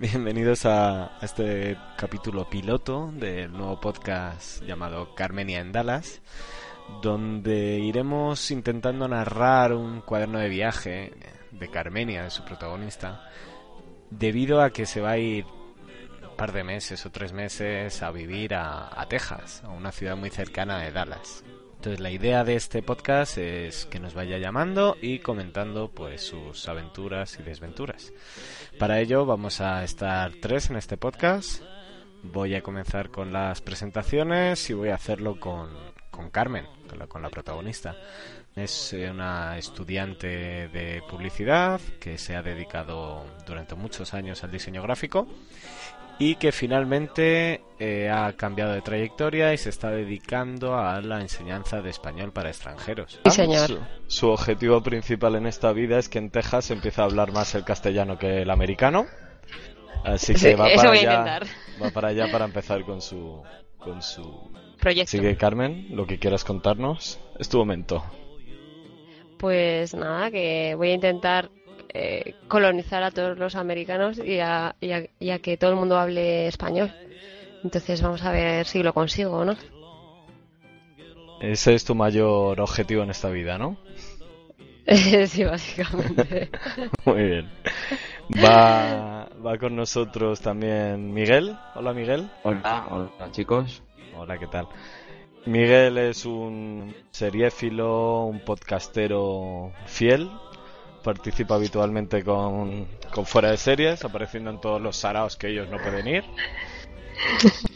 Bienvenidos a este capítulo piloto del nuevo podcast llamado Carmenia en Dallas, donde iremos intentando narrar un cuaderno de viaje de Carmenia, de su protagonista, debido a que se va a ir un par de meses o tres meses a vivir a, a Texas, a una ciudad muy cercana de Dallas. Entonces la idea de este podcast es que nos vaya llamando y comentando pues sus aventuras y desventuras. Para ello vamos a estar tres en este podcast. Voy a comenzar con las presentaciones y voy a hacerlo con, con Carmen, con la, con la protagonista. Es eh, una estudiante de publicidad que se ha dedicado durante muchos años al diseño gráfico y que finalmente eh, ha cambiado de trayectoria y se está dedicando a la enseñanza de español para extranjeros. Sí, señor. Su, su objetivo principal en esta vida es que en Texas se empiece a hablar más el castellano que el americano. Así que Sí, va para allá, va para allá para empezar con su con su Proyecto. Así que Carmen, lo que quieras contarnos es tu momento. Pues nada, que voy a intentar eh, colonizar a todos los americanos y a, y a- y a que todo el mundo hable español. Entonces vamos a ver si lo consigo o no. Ese es tu mayor objetivo en esta vida, ¿no? sí, básicamente. Muy bien. Va, va con nosotros también Miguel. Hola Miguel. Hola, hola chicos. Hola, ¿qué tal? Miguel es un seriéfilo, un podcastero fiel. Participa habitualmente con, con Fuera de Series, apareciendo en todos los saraos que ellos no pueden ir.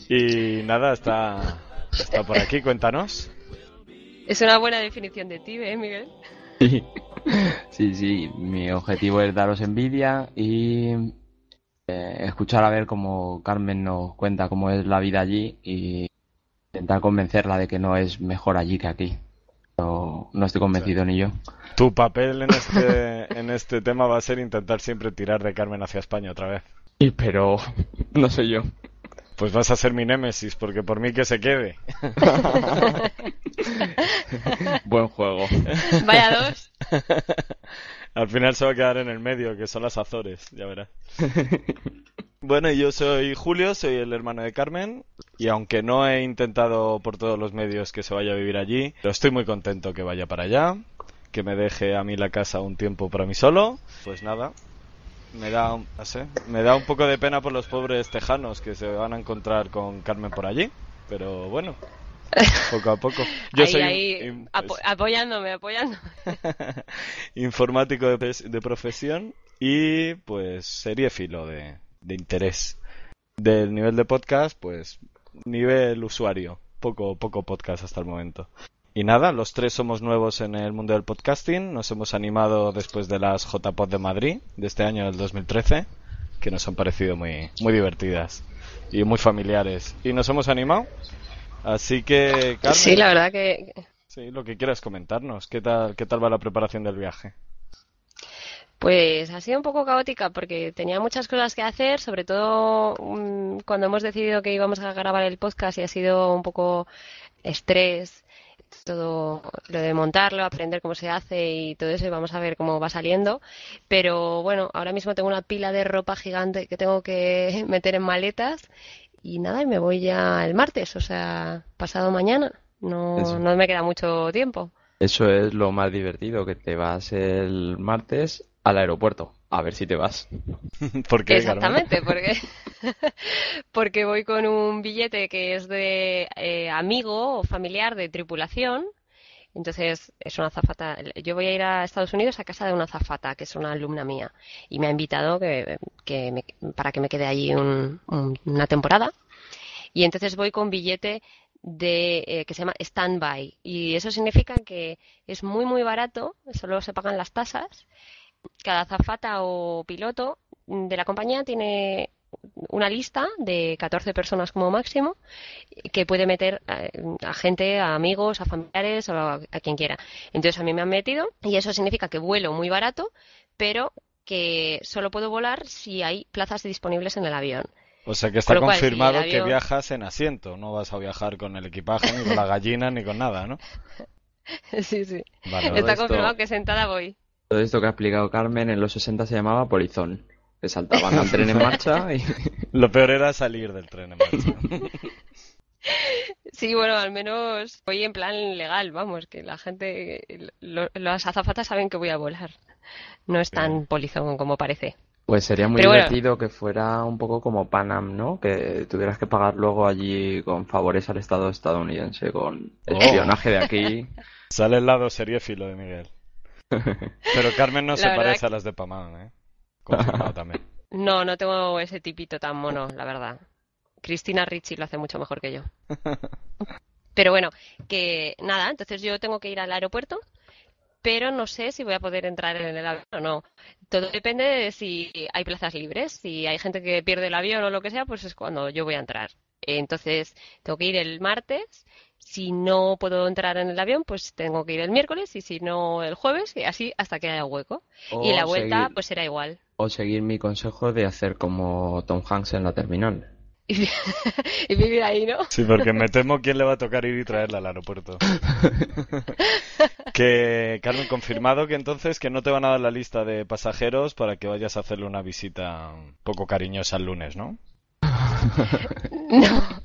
Y nada, está, está por aquí, cuéntanos. es una buena definición de ti, ¿eh, Miguel? Sí. sí, sí, mi objetivo es daros envidia y eh, escuchar a ver cómo Carmen nos cuenta cómo es la vida allí y intentar convencerla de que no es mejor allí que aquí. Pero no estoy convencido ni yo. Tu papel en este, en este tema va a ser intentar siempre tirar de Carmen hacia España otra vez. Y pero no soy yo. Pues vas a ser mi némesis, porque por mí que se quede. Buen juego. Vaya dos. Al final se va a quedar en el medio, que son las Azores, ya verás. Bueno, y yo soy Julio, soy el hermano de Carmen, y aunque no he intentado por todos los medios que se vaya a vivir allí, pero estoy muy contento que vaya para allá, que me deje a mí la casa un tiempo para mí solo. Pues nada, me da, un- no sé, me da un poco de pena por los pobres tejanos que se van a encontrar con Carmen por allí, pero bueno, poco a poco. Yo ahí, soy ahí, in- apo- apoyándome, apoyándome. informático de, profesión y pues seriéfilo de, de interés. Del nivel de podcast, pues nivel usuario, poco, poco podcast hasta el momento. Y nada, los tres somos nuevos en el mundo del podcasting, nos hemos animado después de las JPod de Madrid de este año, del 2013, que nos han parecido muy, muy divertidas y muy familiares. Y nos hemos animado. Así que, Carmen, Sí, la verdad que sí, lo que quieras comentarnos, ¿qué tal, qué tal va la preparación del viaje? Pues ha sido un poco caótica porque tenía muchas cosas que hacer, sobre todo mm, cuando hemos decidido que íbamos a grabar el podcast y ha sido un poco estrés, todo lo de montarlo, aprender cómo se hace y todo eso y vamos a ver cómo va saliendo. Pero bueno, ahora mismo tengo una pila de ropa gigante que tengo que meter en maletas y nada, y me voy ya el martes, o sea, pasado mañana. No, Eso. no me queda mucho tiempo. Eso es lo más divertido, que te vas el martes al aeropuerto. A ver si te vas. ¿Por qué, Carmen? Exactamente, porque, porque voy con un billete que es de eh, amigo o familiar de tripulación. Entonces, es una azafata. Yo voy a ir a Estados Unidos a casa de una azafata, que es una alumna mía, y me ha invitado que, que me- para que me quede allí un- un- una temporada. Y entonces voy con billete de eh, que se llama standby. Y eso significa que es muy, muy barato, solo se pagan las tasas. Cada azafata o piloto de la compañía tiene una lista de 14 personas como máximo que puede meter eh, a, gente, a amigos, a familiares o a, a quien quiera. Entonces a mí me han metido y eso significa que vuelo muy barato, pero que solo puedo volar si hay plazas disponibles en el avión. O sea que está si confirmado que viajas en asiento, no vas a viajar con el equipaje, ni con la gallina, ni con nada, ¿no? sí, sí. Vale. Está esto- confirmado que sentada voy. Todo esto que ha explicado Carmen en los 60 se llamaba polizón. Que saltaban al tren en marcha y... Lo peor era salir del tren en marcha. Sí, bueno, al menos voy en plan legal, vamos, que la gente, lo- las azafatas saben que voy a volar. No es tan polizón como parece. Pues sería muy Pero bueno. divertido que fuera un poco como Panam, ¿no? Que tuvieras que pagar luego allí con favores al Estado estadounidense, con espionaje de aquí. Sale el lado seriéfilo de Miguel. Pero Carmen no La se parece que- a las de Pamán, ¿eh? Confirmado también. No, no tengo ese tipito tan mono, la verdad. Cristina Ricci lo hace mucho mejor que yo. Pero bueno, que nada, entonces yo tengo que ir al aeropuerto, pero no sé si voy a poder entrar en el avión o no. Todo depende de si hay plazas libres. Si hay gente que pierde el avión o lo que sea, pues es cuando yo voy a entrar. Entonces, tengo que ir el martes. Si no puedo entrar en el avión, pues tengo que ir el miércoles y si no el jueves y así hasta que haya hueco. Y la vuelta, seguir- pues será igual. O seguir mi consejo de hacer como Tom Hanks en la terminal. Y, y vivir ahí, ¿no? Sí, porque me temo quién le va a tocar ir y traerla al aeropuerto. Que, Carmen, confirmado que entonces que no te van a dar la lista de pasajeros para que vayas a hacerle una visita un poco cariñosa el lunes, ¿no? No.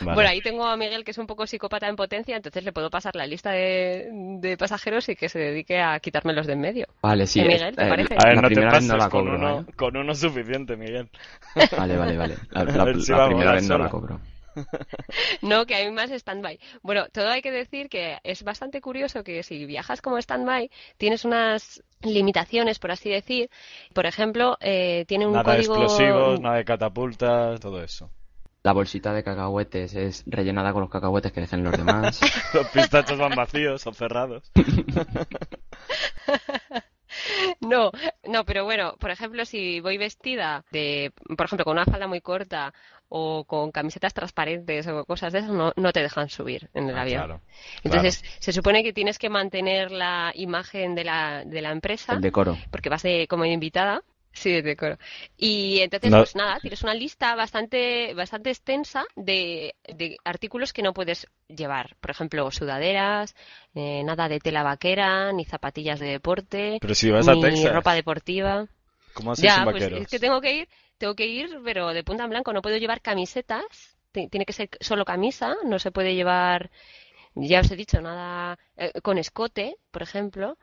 Vale. Bueno, ahí tengo a Miguel que es un poco psicópata en potencia, entonces le puedo pasar la lista de, de pasajeros y que se dedique a quitármelos de en medio. Vale, sí. ¿Eh, es- Miguel, te eh, parece? A ver, la no te vez pases no la con cobro, uno, ¿eh? con uno suficiente, Miguel. Vale, vale, vale. La, si primera vez no la cobro. No, que hay más stand-by. Bueno, todo hay que decir que es bastante curioso que si viajas como stand-by tienes unas limitaciones, por así decir. Por ejemplo, eh, tiene un Nada de código... explosivos, nada de catapultas, todo eso. La bolsita de cacahuetes es rellenada con los cacahuetes que dejen los demás. Los pistachos van vacíos o cerrados. No, no, pero bueno, por ejemplo, si voy vestida de, por ejemplo, con una falda muy corta o con camisetas transparentes o cosas de esas, no, no te dejan subir en el Ah, avión. claro, Entonces, se supone que tienes que mantener la imagen de la, de la empresa, El decoro. porque vas de, como invitada. Sí, de decoro. Y entonces, No- pues nada, tienes una lista bastante, bastante extensa de, de artículos que no puedes llevar. Por ejemplo, sudaderas, eh, nada de tela vaquera, ni zapatillas de deporte, Pero si vas a ni Texas, ropa deportiva. ¿cómo así Ya, pues es que tengo que ir, tengo que ir, pero de punta en blanco. No puedo llevar camisetas, ti- tiene que ser solo camisa, no se puede llevar, ya os he dicho, nada eh, con escote, por ejemplo,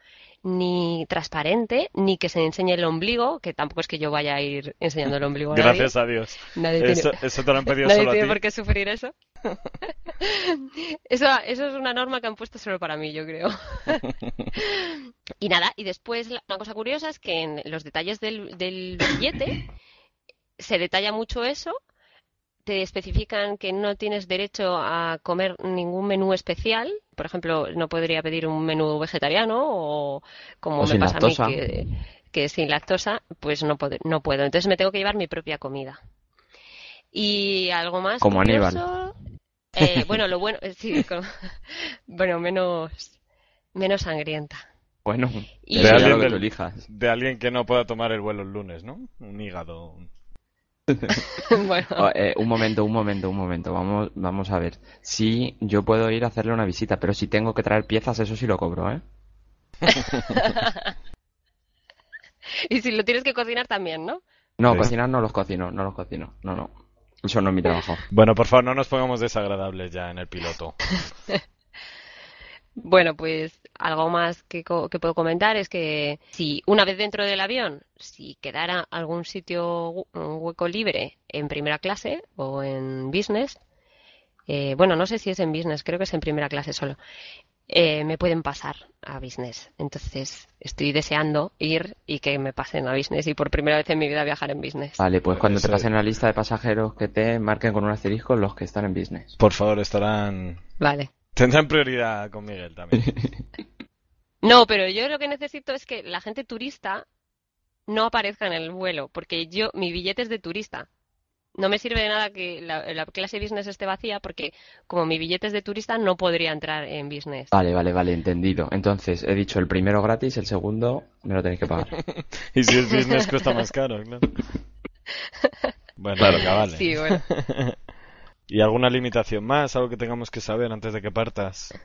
ni transparente, ni que se enseñe el ombligo, que tampoco es que yo vaya a ir enseñando el ombligo a nadie. Gracias a Dios. Nadie tiene- Eso, eso te lo han pedido Nadie solo a tiene ti. por qué sufrir eso. Eso, eso es una norma que han puesto solo para mí, yo creo. Y nada, y después una cosa curiosa es que en los detalles del, del billete se detalla mucho eso. Te especifican que no tienes derecho a comer ningún menú especial. Por ejemplo, no podría pedir un menú vegetariano o como O me pasa lactosa. a mí que, que sin lactosa, pues no, pod- no puedo. Entonces me tengo que llevar mi propia comida. Y algo más Como Aníbal. eh, bueno, lo bueno, sí, como- bueno, menos, menos sangrienta. Bueno, Y- De alguien lo que tú elijas. De alguien que no pueda tomar el vuelo el lunes, ¿no? Un hígado. un- Bueno, Oh, eh, un momento, un momento, un momento. Vamos, vamos a ver. Sí, yo puedo ir a hacerle una visita, pero si tengo que traer piezas, eso sí lo cobro, ¿eh? y si lo tienes que cocinar también, ¿no? No, Sí. cocinar no los cocino, no los cocino. No, no. Eso no es mi trabajo. Bueno, por favor, no nos pongamos desagradables ya en el piloto. Bueno, pues algo más que, co- que puedo comentar es que si una vez dentro del avión, si quedara algún sitio, un hueco libre en primera clase o en business, eh, bueno, no sé si es en business, creo que es en primera clase solo, eh, me pueden pasar a business. Entonces estoy deseando ir y que me pasen a business y por primera vez en mi vida viajar en business. Vale, pues cuando te pasen la lista de pasajeros que te marquen con un asterisco los que están en business. Por favor, estarán. Vale. Tendrán prioridad con Miguel también. No, pero yo lo que necesito es que la gente turista no aparezca en el vuelo, porque yo, mi billete es de turista. No me sirve de nada que la, la clase business esté vacía, porque como mi billete es de turista, no podría entrar en business. Vale, vale, vale, entendido. Entonces, he dicho el primero gratis, el segundo me lo tenéis que pagar. y si es business, cuesta más caro, claro. Bueno, Claro. venga, vale. Sí, bueno. ¿Y alguna limitación más? ¿Algo que tengamos que saber antes de que partas?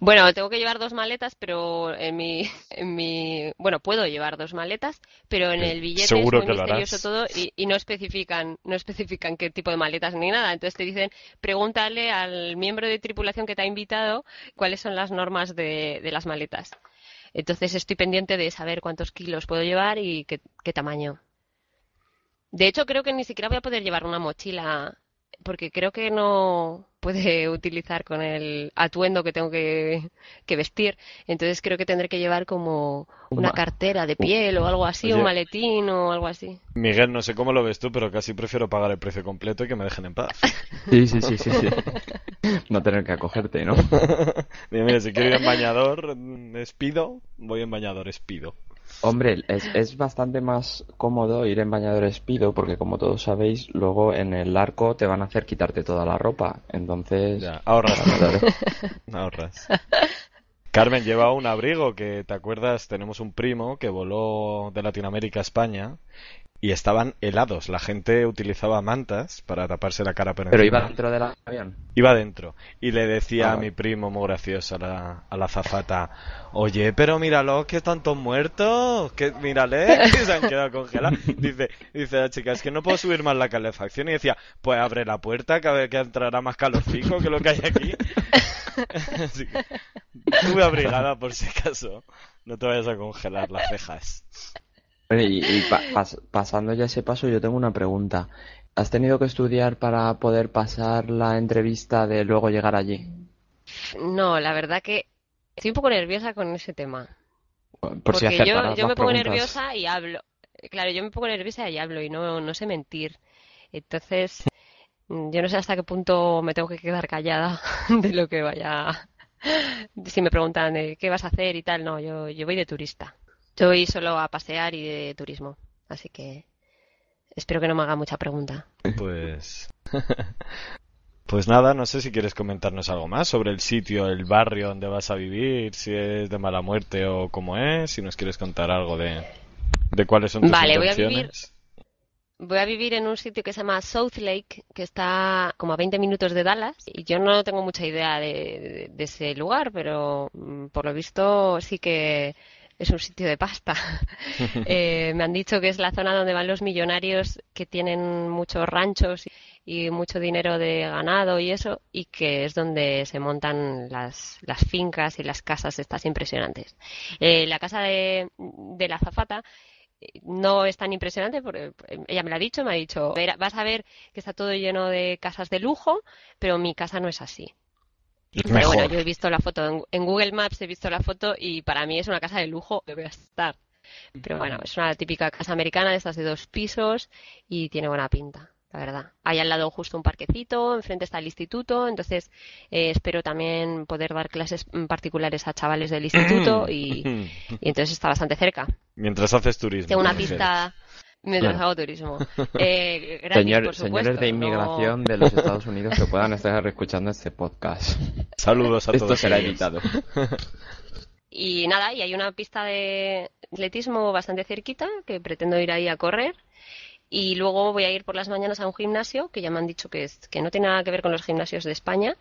Bueno, tengo que llevar dos maletas, pero en mi, en mi, bueno, puedo llevar dos maletas, pero en Sí, el billete seguro es muy que misterioso todo y, y no especifican, no especifican qué tipo de maletas ni nada. Entonces te dicen, pregúntale al miembro de tripulación que te ha invitado cuáles son las normas de, de las maletas. Entonces estoy pendiente de saber cuántos kilos puedo llevar y qué, qué tamaño. De hecho, creo que ni siquiera voy a poder llevar una mochila, porque creo que no puede utilizar con el atuendo que tengo que, que vestir. Entonces creo que tendré que llevar como Un una cartera de piel o algo así, Oye. un maletín o algo así. Miguel, no sé cómo lo ves tú, pero casi prefiero pagar el precio completo y que me dejen en paz. Sí, sí, sí, sí, sí. No tener que acogerte, ¿no? Mira, mira, si quiero ir en bañador, mm, espido, voy en bañador, espido. Hombre, es, es bastante más cómodo ir en bañador espido porque como todos sabéis, luego en el arco te van a hacer quitarte toda la ropa. Entonces, Ya, ahorras, ahorras. Carmen lleva un abrigo que, ¿te acuerdas? Tenemos un primo que voló de Latinoamérica a España y estaban helados. La gente utilizaba mantas para taparse la cara por Pero encima. iba dentro del avión. Iba dentro y le decía Ah, a mi primo muy gracioso a la, a la azafata, oye, pero míralo, que están todos muertos, que mírale, que se han quedado congelados. Dice, dice la chica, es que no puedo subir más la calefacción. Y decía, pues abre la puerta, que a ver que entrará más calorcico que lo que hay aquí. Así que, abrigada por si acaso. No te vayas a congelar las cejas. Y, y pa- pas- pasando ya ese paso, yo tengo una pregunta. ¿Has tenido que estudiar para poder pasar la entrevista de luego llegar allí? No, la verdad que estoy un poco nerviosa con ese tema. Por si Porque yo, yo me pongo nerviosa y hablo. Claro, yo me pongo nerviosa y hablo y no, no sé mentir. Entonces, yo no sé hasta qué punto me tengo que quedar callada de lo que vaya. Si me preguntan qué vas a hacer y tal, no, yo, yo voy de turista. Yo voy solo a pasear y de turismo. Así que espero que no me haga mucha pregunta. Pues. Pues nada, no sé si quieres comentarnos algo más sobre el sitio, el barrio donde vas a vivir, si es de mala muerte o cómo es, si nos quieres contar algo de, de cuáles son tus Vale, voy a intenciones. Voy a vivir en un sitio que se llama South Lake, que está como a 20 minutos de Dallas. Y yo no tengo mucha idea de, de- de ese lugar, pero mm, por lo visto sí que es un sitio de pasta. Eh, me han dicho que es la zona donde van los millonarios que tienen muchos ranchos y mucho dinero de ganado y eso, y que es donde se montan las, las fincas y las casas estas impresionantes. Eh, la casa de, de la azafata no es tan impresionante porque ella me lo ha dicho, me ha dicho, "Verá- vas a ver que está todo lleno de casas de lujo, pero mi casa no es así. Es Pero mejor. bueno, yo he visto la foto en, en Google Maps, he visto la foto y para mí es una casa de lujo que voy a estar. Pero bueno, es una típica casa americana de estas de dos pisos y tiene buena pinta, la verdad. Hay al lado justo un parquecito, enfrente está el instituto, entonces eh, espero también poder dar clases particulares a chavales del instituto y, y entonces está bastante cerca. Mientras haces turismo. Tengo una pista mientras Claro. hago turismo. Eh, gratis, Señor- por señores de no- inmigración de los Estados Unidos que puedan estar escuchando este podcast. Saludos a Esto todos. será ellos. editado. Y nada, y hay una pista de atletismo bastante cerquita que pretendo ir ahí a correr. Y luego voy a ir por las mañanas a un gimnasio que ya me han dicho que, es, que no tiene nada que ver con los gimnasios de España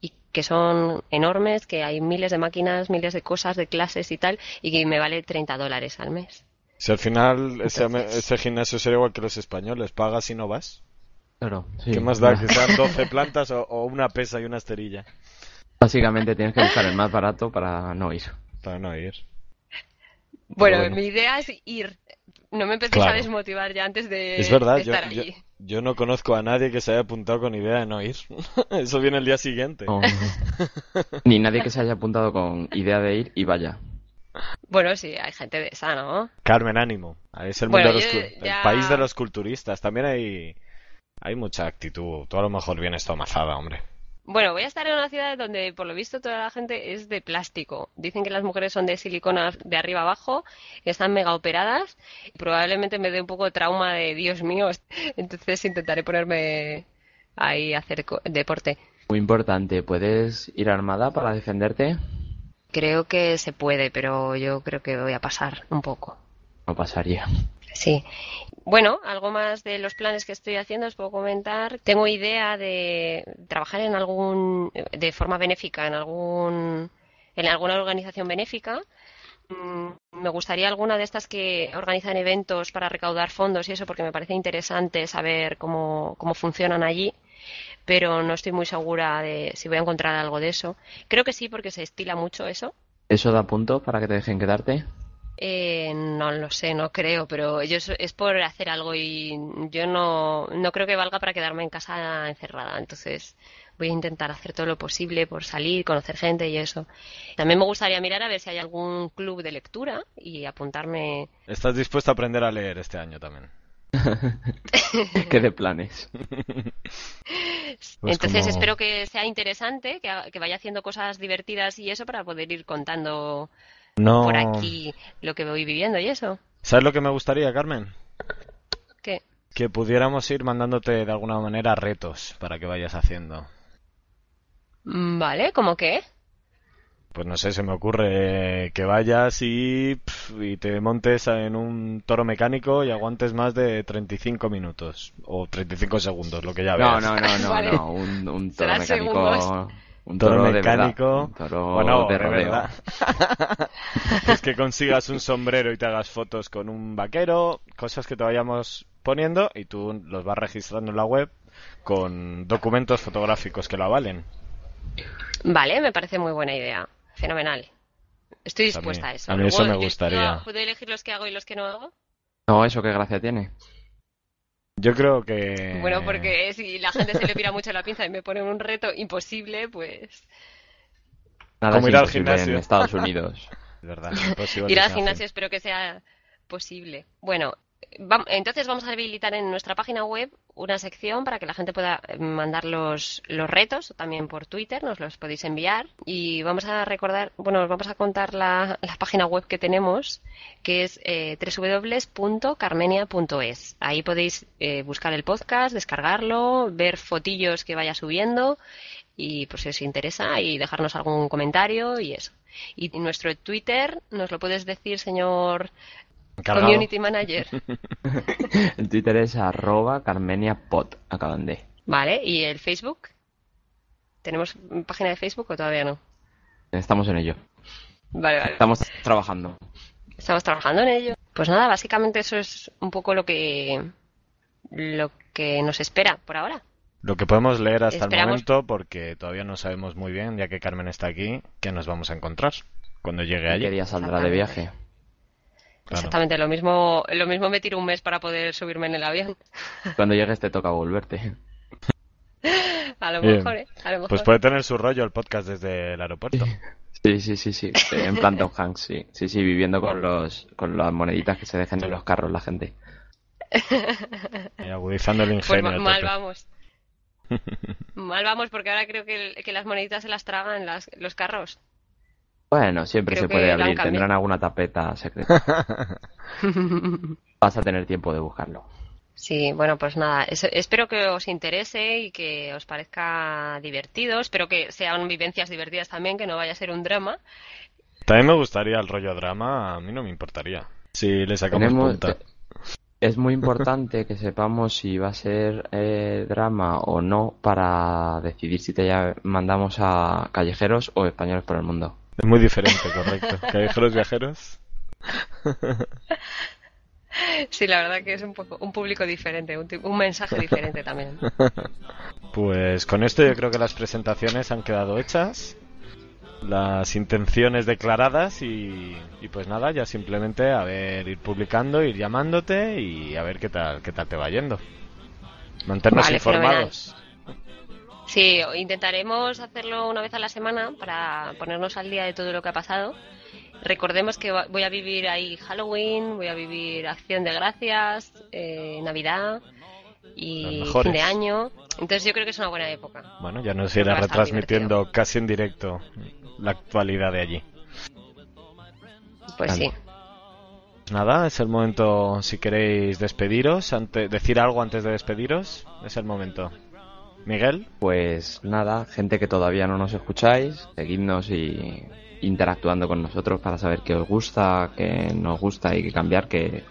y que son enormes, que hay miles de máquinas, miles de cosas, de clases y tal, y que me vale 30 dólares al mes. Si al final ese, ese gimnasio sería igual que los españoles, pagas y no vas. Claro, sí. ¿Qué más da que sean 12 plantas o, o una pesa y una esterilla? Básicamente tienes que buscar el más barato para no ir. Para no ir. Bueno, bueno. mi idea es ir. No me empecéis Claro. a desmotivar ya antes de, Es verdad, de yo, estar yo, allí. yo no conozco a nadie que se haya apuntado con idea de no ir. Eso viene el día siguiente. Ni nadie que se haya apuntado con idea de ir y vaya. Bueno, sí, hay gente de esa, ¿no? Carmen, ánimo. Es el, Bueno, mundo de los yo cu- ya- el país de los culturistas. También hay, hay mucha actitud. Tú a lo mejor vienes tomazada, hombre. Bueno, voy a estar en una ciudad donde por lo visto toda la gente es de plástico. Dicen que las mujeres son de silicona de arriba abajo, que están mega operadas. Y probablemente me dé un poco de trauma de Dios mío. Entonces intentaré ponerme ahí a hacer deporte. Muy importante, ¿puedes ir armada para defenderte? Creo que se puede, pero yo creo que voy a pasar un poco. No pasaría. Sí. Bueno, algo más de los planes que estoy haciendo os puedo comentar. Tengo idea de trabajar en algún, de forma benéfica, en algún, en alguna organización benéfica. Mm, Me gustaría alguna de estas que organizan eventos para recaudar fondos y eso, porque me parece interesante saber cómo, cómo funcionan allí, pero no estoy muy segura de si voy a encontrar algo de eso. Creo que sí, porque se estila mucho eso. ¿Eso da punto para que te dejen quedarte? Eh, no lo sé, no creo, pero yo es, es por hacer algo y yo no, no creo que valga para quedarme en casa encerrada. Entonces voy a intentar hacer todo lo posible por salir, conocer gente y eso. También me gustaría mirar a ver si hay algún club de lectura y apuntarme. ¿Estás dispuesto a aprender a leer este año también? ¿Qué de planes? Pues Entonces como- espero que sea interesante, que, que vaya haciendo cosas divertidas y eso para poder ir contando No. por aquí lo que voy viviendo y eso. ¿Sabes lo que me gustaría, Carmen? ¿Qué? Que pudiéramos ir mandándote de alguna manera retos para que vayas haciendo. Mm, Vale, ¿cómo qué? Pues no sé, se me ocurre que vayas y, pf, y te montes en un toro mecánico y aguantes más de 35 minutos o 35 segundos, lo que ya No, veas. no, no, no, Vale. no. Un, un toro mecánico. segundos. Un Toro toro de verdad, mecánico. un toro bueno, de de rodeo. verdad. es que consigas un sombrero y te hagas fotos con un vaquero, cosas que te vayamos poniendo y tú los vas registrando en la web con documentos fotográficos que lo avalen. Vale, me parece muy buena idea. Fenomenal. Estoy Pues a mí- dispuesta a eso. a mí eso Luego, me gustaría. yo ¿Puedo elegir los que hago y los que no hago? No, eso qué gracia tiene. Yo creo que... Bueno, porque si la gente se le pira mucho la pinza y me pone un reto imposible, pues Nada Como ir al imposible en gimnasio. Estados Unidos. Es verdad, imposible ir al gimnasio espero que sea posible. Bueno, entonces vamos a habilitar en nuestra página web una sección para que la gente pueda eh, mandar los, los retos, también por Twitter, nos los podéis enviar. Y vamos a recordar, bueno, os vamos a contar la, la página web que tenemos, que es eh, www.carmenia.es. Ahí podéis eh, buscar el podcast, descargarlo, ver fotillos que vaya subiendo y pues si os interesa y dejarnos algún comentario y eso. Y nuestro Twitter, ¿nos lo puedes decir, señor Community Manager? El Twitter es arroba carmeniapod. Acaban de. Vale, ¿y el Facebook? ¿Tenemos página de Facebook o todavía no? Estamos en ello. Vale, vale. Estamos trabajando. Estamos trabajando en ello. Pues nada, básicamente eso es un poco lo que lo que nos espera por ahora. Lo que podemos leer hasta Esperamos- el momento, porque todavía no sabemos muy bien, ya que Carmen está aquí, qué nos vamos a encontrar cuando llegue ¿Qué allí. día saldrá de viaje? Claro. Exactamente, lo mismo, lo mismo me tiro un mes para poder subirme en el avión. Cuando llegues te toca volverte. A lo mejor, ¿eh? A lo mejor. Pues puede tener su rollo el podcast desde el aeropuerto. Sí, sí, sí, sí. En plan Tom Hanks, sí. Sí, sí, viviendo con los con las moneditas que se dejan en los carros la gente. Y agudizando el Pues ingenio. a mal vamos. Mal vamos porque ahora creo que, el- que las moneditas se las tragan las, los carros. Bueno, siempre Creo se puede abrir. Tendrán alguna tapeta secreta. Vas a tener tiempo de buscarlo. Sí, bueno, pues nada, eso- espero que os interese y que os parezca divertido. Espero que sean vivencias divertidas también, que no vaya a ser un drama. También me gustaría el rollo drama, a mí no me importaría. Si le sacamos Tenemos- punta. Es muy importante que sepamos si va a ser eh, drama o no para decidir si te ya- mandamos a callejeros o españoles por el mundo. Es muy diferente, correcto. Callejeros viajeros. Sí, la verdad que es un poco un público diferente, un, un mensaje diferente también. Pues con esto yo creo que las presentaciones han quedado hechas. las intenciones declaradas y, y pues nada, ya simplemente a ver, ir publicando, ir llamándote y a ver qué tal, qué tal te va yendo. Mantenernos Vale, informados. Sí, intentaremos hacerlo una vez a la semana para ponernos al día de todo lo que ha pasado. Recordemos que voy a vivir ahí Halloween, voy a vivir Acción de Gracias, eh, Navidad y fin de año. Entonces yo creo que es una buena época. Bueno, ya nos irá retransmitiendo casi en directo la actualidad de allí. Pues sí. Nada, es el momento, si queréis despediros, ante, decir algo antes de despediros, es el momento. Miguel, Pues nada, gente que todavía no nos escucháis, seguidnos y interactuando con nosotros para saber qué os gusta, qué nos gusta y qué cambiar, que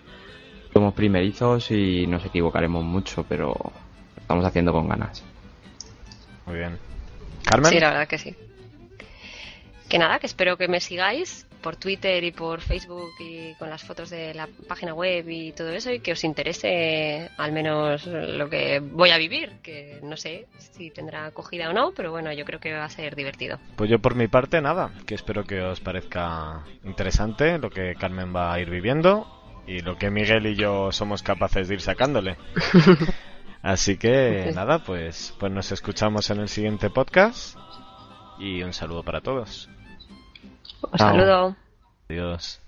somos primerizos y nos equivocaremos mucho, pero lo estamos haciendo con ganas. muy bien. Carmen, Sí, la verdad que sí. Que nada, que espero que me sigáis por Twitter y por Facebook y con las fotos de la página web y todo eso y que os interese al menos lo que voy a vivir, que no sé si tendrá acogida o no, pero bueno, yo creo que va a ser divertido. pues yo por mi parte nada, que espero que os parezca interesante lo que Carmen va a ir viviendo y lo que Miguel y yo somos capaces de ir sacándole. Así que nada, pues, pues nos escuchamos en el siguiente podcast y un saludo para todos. Os Chao. saludo. Adiós.